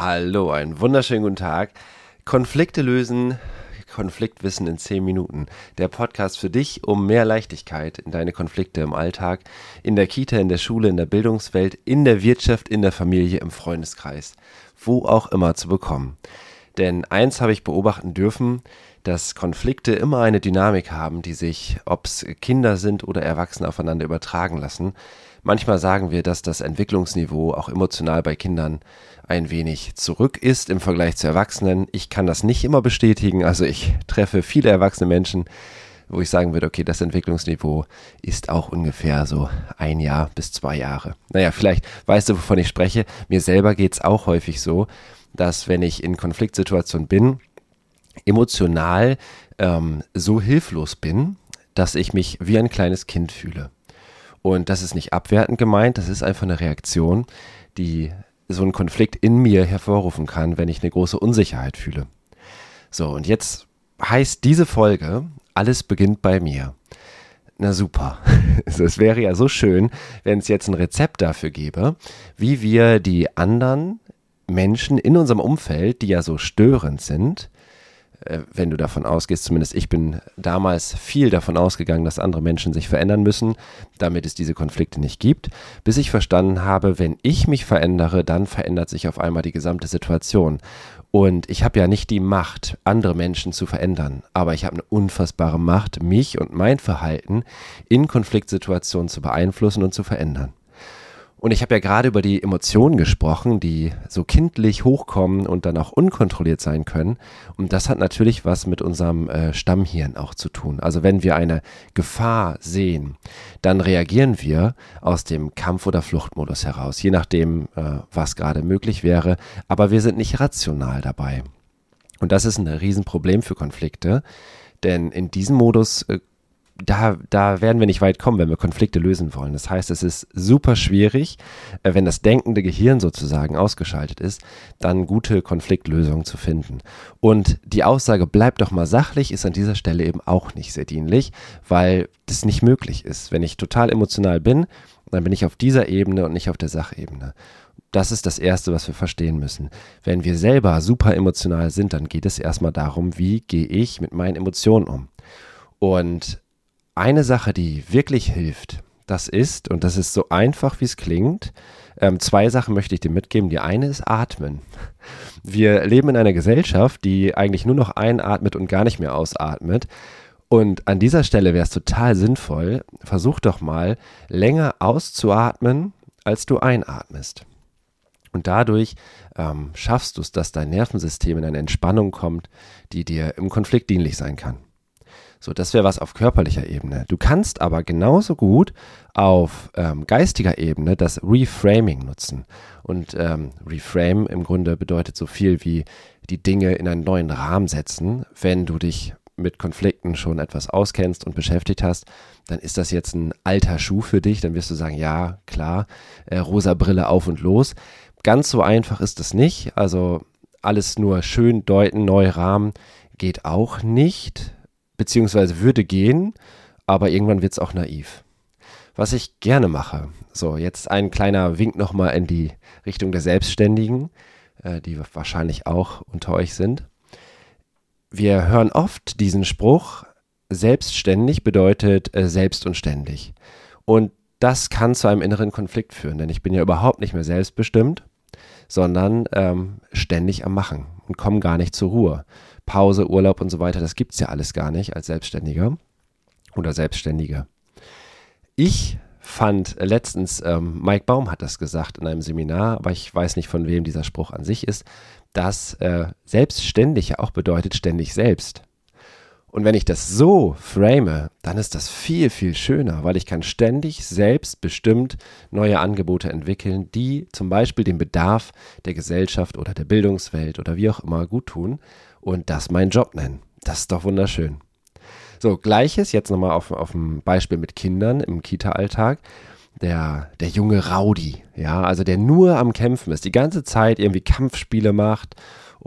Hallo, einen wunderschönen guten Tag. Konflikte lösen, Konfliktwissen in 10 Minuten. Der Podcast für dich, um mehr Leichtigkeit in deine Konflikte im Alltag, in der Kita, in der Schule, in der Bildungswelt, in der Wirtschaft, in der Familie, im Freundeskreis, wo auch immer zu bekommen. Denn eins habe ich beobachten dürfen, dass Konflikte immer eine Dynamik haben, die sich, ob es Kinder sind oder Erwachsene, aufeinander übertragen lassen. Manchmal sagen wir, dass das Entwicklungsniveau auch emotional bei Kindern ein wenig zurück ist im Vergleich zu Erwachsenen. Ich kann das nicht immer bestätigen. Also ich treffe viele erwachsene Menschen, wo ich sagen würde, okay, das Entwicklungsniveau ist auch ungefähr so ein Jahr bis zwei Jahre. Naja, vielleicht weißt du, wovon ich spreche. Mir selber geht es auch häufig so, dass wenn ich in Konfliktsituationen bin, emotional ähm, so hilflos bin, dass ich mich wie ein kleines Kind fühle. Und das ist nicht abwertend gemeint, das ist einfach eine Reaktion, die so einen Konflikt in mir hervorrufen kann, wenn ich eine große Unsicherheit fühle. So, und jetzt heißt diese Folge, alles beginnt bei mir. Na super. Es wäre ja so schön, wenn es jetzt ein Rezept dafür gäbe, wie wir die anderen Menschen in unserem Umfeld, die ja so störend sind, äh, wenn du davon ausgehst, zumindest ich bin damals viel davon ausgegangen, dass andere Menschen sich verändern müssen, damit es diese Konflikte nicht gibt, bis ich verstanden habe, wenn ich mich verändere, dann verändert sich auf einmal die gesamte Situation. Und ich habe ja nicht die Macht, andere Menschen zu verändern, aber ich habe eine unfassbare Macht, mich und mein Verhalten in Konfliktsituationen zu beeinflussen und zu verändern. Und ich habe ja gerade über die Emotionen gesprochen, die so kindlich hochkommen und dann auch unkontrolliert sein können. Und das hat natürlich was mit unserem äh, Stammhirn auch zu tun. Also wenn wir eine Gefahr sehen, dann reagieren wir aus dem Kampf- oder Fluchtmodus heraus, je nachdem, äh, was gerade möglich wäre. Aber wir sind nicht rational dabei. Und das ist ein Riesenproblem für Konflikte. Denn in diesem Modus äh, da, da werden wir nicht weit kommen, wenn wir Konflikte lösen wollen. Das heißt, es ist super schwierig, äh, wenn das denkende Gehirn sozusagen ausgeschaltet ist, dann gute Konfliktlösungen zu finden. Und die Aussage, bleib doch mal sachlich, ist an dieser Stelle eben auch nicht sehr dienlich, weil das nicht möglich ist. Wenn ich total emotional bin, dann bin ich auf dieser Ebene und nicht auf der Sachebene. Das ist das Erste, was wir verstehen müssen. Wenn wir selber super emotional sind, dann geht es erstmal darum, wie gehe ich mit meinen Emotionen um. Und eine Sache, die wirklich hilft, das ist, und das ist so einfach, wie es klingt, ähm, zwei Sachen möchte ich dir mitgeben. Die eine ist Atmen. Wir leben in einer Gesellschaft, die eigentlich nur noch einatmet und gar nicht mehr ausatmet. Und an dieser Stelle wäre es total sinnvoll, versuch doch mal länger auszuatmen, als du einatmest. Und dadurch ähm, schaffst du es, dass dein Nervensystem in eine Entspannung kommt, die dir im Konflikt dienlich sein kann. So, das wäre was auf körperlicher Ebene. Du kannst aber genauso gut auf ähm, geistiger Ebene das Reframing nutzen. Und ähm, Reframe im Grunde bedeutet so viel wie die Dinge in einen neuen Rahmen setzen. Wenn du dich mit Konflikten schon etwas auskennst und beschäftigt hast, dann ist das jetzt ein alter Schuh für dich. Dann wirst du sagen, ja, klar, äh, rosa Brille auf und los. Ganz so einfach ist es nicht. Also alles nur schön deuten, neu Rahmen geht auch nicht beziehungsweise würde gehen, aber irgendwann wird es auch naiv. Was ich gerne mache, so jetzt ein kleiner Wink nochmal in die Richtung der Selbstständigen, äh, die wahrscheinlich auch unter euch sind. Wir hören oft diesen Spruch, selbstständig bedeutet äh, selbst und ständig. Und das kann zu einem inneren Konflikt führen, denn ich bin ja überhaupt nicht mehr selbstbestimmt, sondern ähm, ständig am Machen und komme gar nicht zur Ruhe. Pause, Urlaub und so weiter, das gibt es ja alles gar nicht als Selbstständiger oder Selbstständige. Ich fand letztens, ähm, Mike Baum hat das gesagt in einem Seminar, aber ich weiß nicht, von wem dieser Spruch an sich ist, dass äh, selbstständig ja auch bedeutet ständig selbst. Und wenn ich das so frame, dann ist das viel, viel schöner, weil ich kann ständig selbstbestimmt neue Angebote entwickeln, die zum Beispiel den Bedarf der Gesellschaft oder der Bildungswelt oder wie auch immer gut tun und das meinen Job nennen. Das ist doch wunderschön. So, gleiches jetzt nochmal auf, auf dem Beispiel mit Kindern im Kita-Alltag. Der, der junge Rowdy, ja, also der nur am Kämpfen ist, die ganze Zeit irgendwie Kampfspiele macht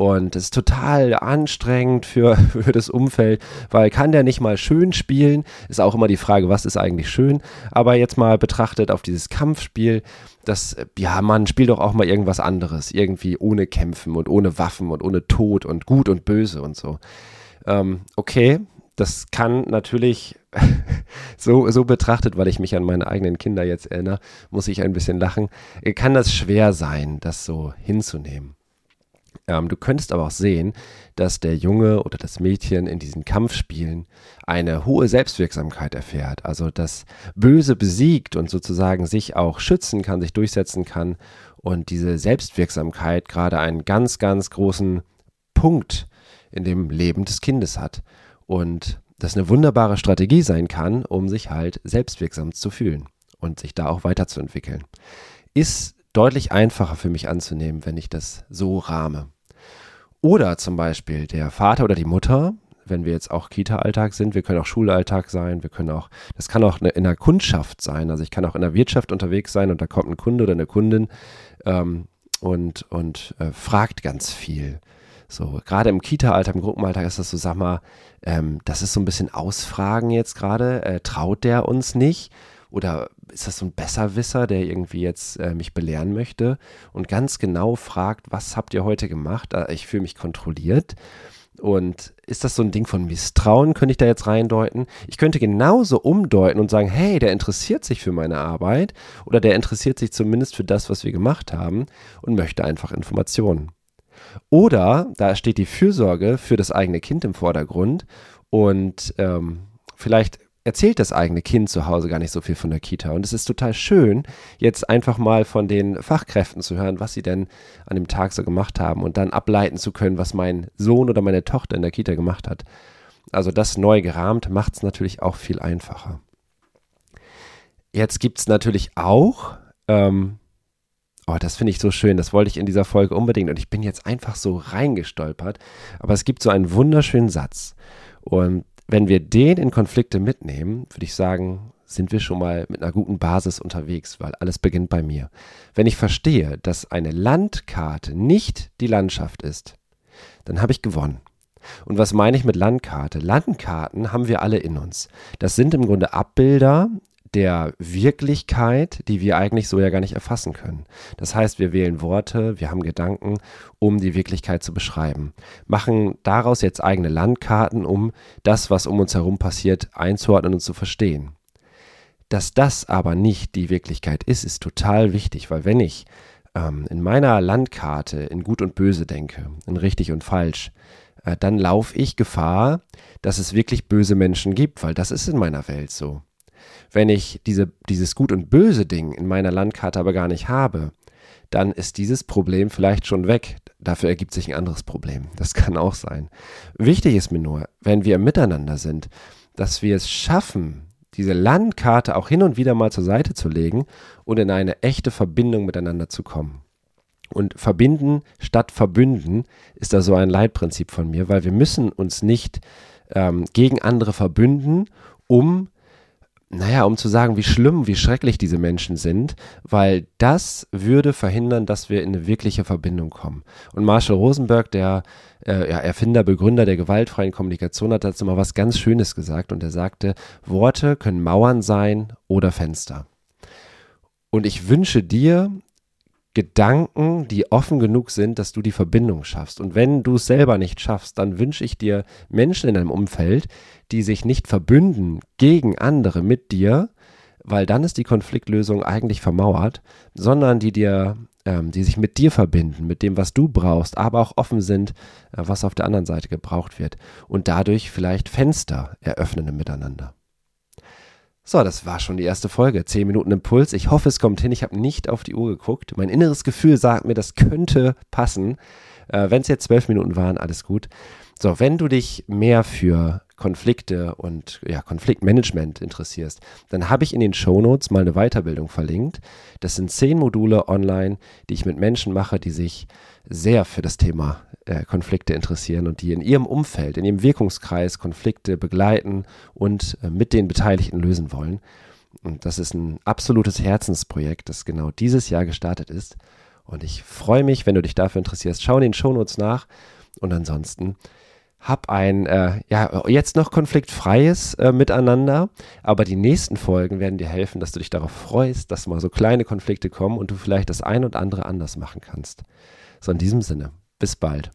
Und es ist total anstrengend für, für das Umfeld, weil kann der nicht mal schön spielen? Ist auch immer die Frage, was ist eigentlich schön? Aber jetzt mal betrachtet auf dieses Kampfspiel, das, ja, man spielt doch auch mal irgendwas anderes, irgendwie ohne Kämpfen und ohne Waffen und ohne Tod und gut und böse und so. Ähm, okay, das kann natürlich so, so betrachtet, weil ich mich an meine eigenen Kinder jetzt erinnere, muss ich ein bisschen lachen, kann das schwer sein, das so hinzunehmen. Ähm, du könntest aber auch sehen, dass der Junge oder das Mädchen in diesen Kampfspielen eine hohe Selbstwirksamkeit erfährt. Also das Böse besiegt und sozusagen sich auch schützen kann, sich durchsetzen kann. Und diese Selbstwirksamkeit gerade einen ganz, ganz großen Punkt in dem Leben des Kindes hat. Und das eine wunderbare Strategie sein kann, um sich halt selbstwirksam zu fühlen und sich da auch weiterzuentwickeln. Ist deutlich einfacher für mich anzunehmen, wenn ich das so rahme. Oder zum Beispiel der Vater oder die Mutter, wenn wir jetzt auch Kita-Alltag sind, wir können auch Schulalltag sein, wir können auch, das kann auch in der Kundschaft sein, also ich kann auch in der Wirtschaft unterwegs sein und da kommt ein Kunde oder eine Kundin ähm, und, und äh, fragt ganz viel. So, gerade im Kita-Alltag, im Gruppenalltag ist das so, sag mal, ähm, das ist so ein bisschen Ausfragen jetzt gerade, äh, traut der uns nicht? Oder ist das so ein Besserwisser, der irgendwie jetzt äh, mich belehren möchte und ganz genau fragt, was habt ihr heute gemacht? Äh, ich fühle mich kontrolliert. Und ist das so ein Ding von Misstrauen, könnte ich da jetzt reindeuten? Ich könnte genauso umdeuten und sagen, hey, der interessiert sich für meine Arbeit oder der interessiert sich zumindest für das, was wir gemacht haben und möchte einfach Informationen. Oder da steht die Fürsorge für das eigene Kind im Vordergrund und ähm, vielleicht erzählt das eigene Kind zu Hause gar nicht so viel von der Kita. Und es ist total schön, jetzt einfach mal von den Fachkräften zu hören, was sie denn an dem Tag so gemacht haben und dann ableiten zu können, was mein Sohn oder meine Tochter in der Kita gemacht hat. Also das neu gerahmt macht es natürlich auch viel einfacher. Jetzt gibt es natürlich auch, ähm, oh, das finde ich so schön, das wollte ich in dieser Folge unbedingt und ich bin jetzt einfach so reingestolpert, aber es gibt so einen wunderschönen Satz und wenn wir den in Konflikte mitnehmen, würde ich sagen, sind wir schon mal mit einer guten Basis unterwegs, weil alles beginnt bei mir. Wenn ich verstehe, dass eine Landkarte nicht die Landschaft ist, dann habe ich gewonnen. Und was meine ich mit Landkarte? Landkarten haben wir alle in uns. Das sind im Grunde Abbilder der Wirklichkeit, die wir eigentlich so ja gar nicht erfassen können. Das heißt, wir wählen Worte, wir haben Gedanken, um die Wirklichkeit zu beschreiben, machen daraus jetzt eigene Landkarten, um das, was um uns herum passiert, einzuordnen und zu verstehen. Dass das aber nicht die Wirklichkeit ist, ist total wichtig, weil wenn ich ähm, in meiner Landkarte in Gut und Böse denke, in richtig und falsch, äh, dann laufe ich Gefahr, dass es wirklich böse Menschen gibt, weil das ist in meiner Welt so. Wenn ich diese, dieses Gut und Böse Ding in meiner Landkarte aber gar nicht habe, dann ist dieses Problem vielleicht schon weg. Dafür ergibt sich ein anderes Problem. Das kann auch sein. Wichtig ist mir nur, wenn wir miteinander sind, dass wir es schaffen, diese Landkarte auch hin und wieder mal zur Seite zu legen und in eine echte Verbindung miteinander zu kommen. Und verbinden statt verbünden ist da so ein Leitprinzip von mir, weil wir müssen uns nicht ähm, gegen andere verbünden, um naja, um zu sagen, wie schlimm, wie schrecklich diese Menschen sind, weil das würde verhindern, dass wir in eine wirkliche Verbindung kommen. Und Marshall Rosenberg, der äh, Erfinder, Begründer der gewaltfreien Kommunikation, hat dazu mal was ganz Schönes gesagt und er sagte, Worte können Mauern sein oder Fenster. Und ich wünsche dir, Gedanken, die offen genug sind, dass du die Verbindung schaffst. Und wenn du es selber nicht schaffst, dann wünsche ich dir Menschen in deinem Umfeld, die sich nicht verbünden gegen andere mit dir, weil dann ist die Konfliktlösung eigentlich vermauert, sondern die dir, ähm, die sich mit dir verbinden, mit dem, was du brauchst, aber auch offen sind, äh, was auf der anderen Seite gebraucht wird und dadurch vielleicht Fenster eröffnen Miteinander. So, das war schon die erste Folge. Zehn Minuten Impuls. Ich hoffe, es kommt hin. Ich habe nicht auf die Uhr geguckt. Mein inneres Gefühl sagt mir, das könnte passen. Äh, Wenn es jetzt zwölf Minuten waren, alles gut. So, wenn du dich mehr für Konflikte und ja, Konfliktmanagement interessierst, dann habe ich in den Shownotes mal eine Weiterbildung verlinkt. Das sind zehn Module online, die ich mit Menschen mache, die sich sehr für das Thema äh, Konflikte interessieren und die in ihrem Umfeld, in ihrem Wirkungskreis Konflikte begleiten und äh, mit den Beteiligten lösen wollen. Und das ist ein absolutes Herzensprojekt, das genau dieses Jahr gestartet ist. Und ich freue mich, wenn du dich dafür interessierst. Schau in den Shownotes nach. Und ansonsten hab ein, äh, ja, jetzt noch konfliktfreies äh, Miteinander, aber die nächsten Folgen werden dir helfen, dass du dich darauf freust, dass mal so kleine Konflikte kommen und du vielleicht das ein und andere anders machen kannst. So in diesem Sinne, bis bald.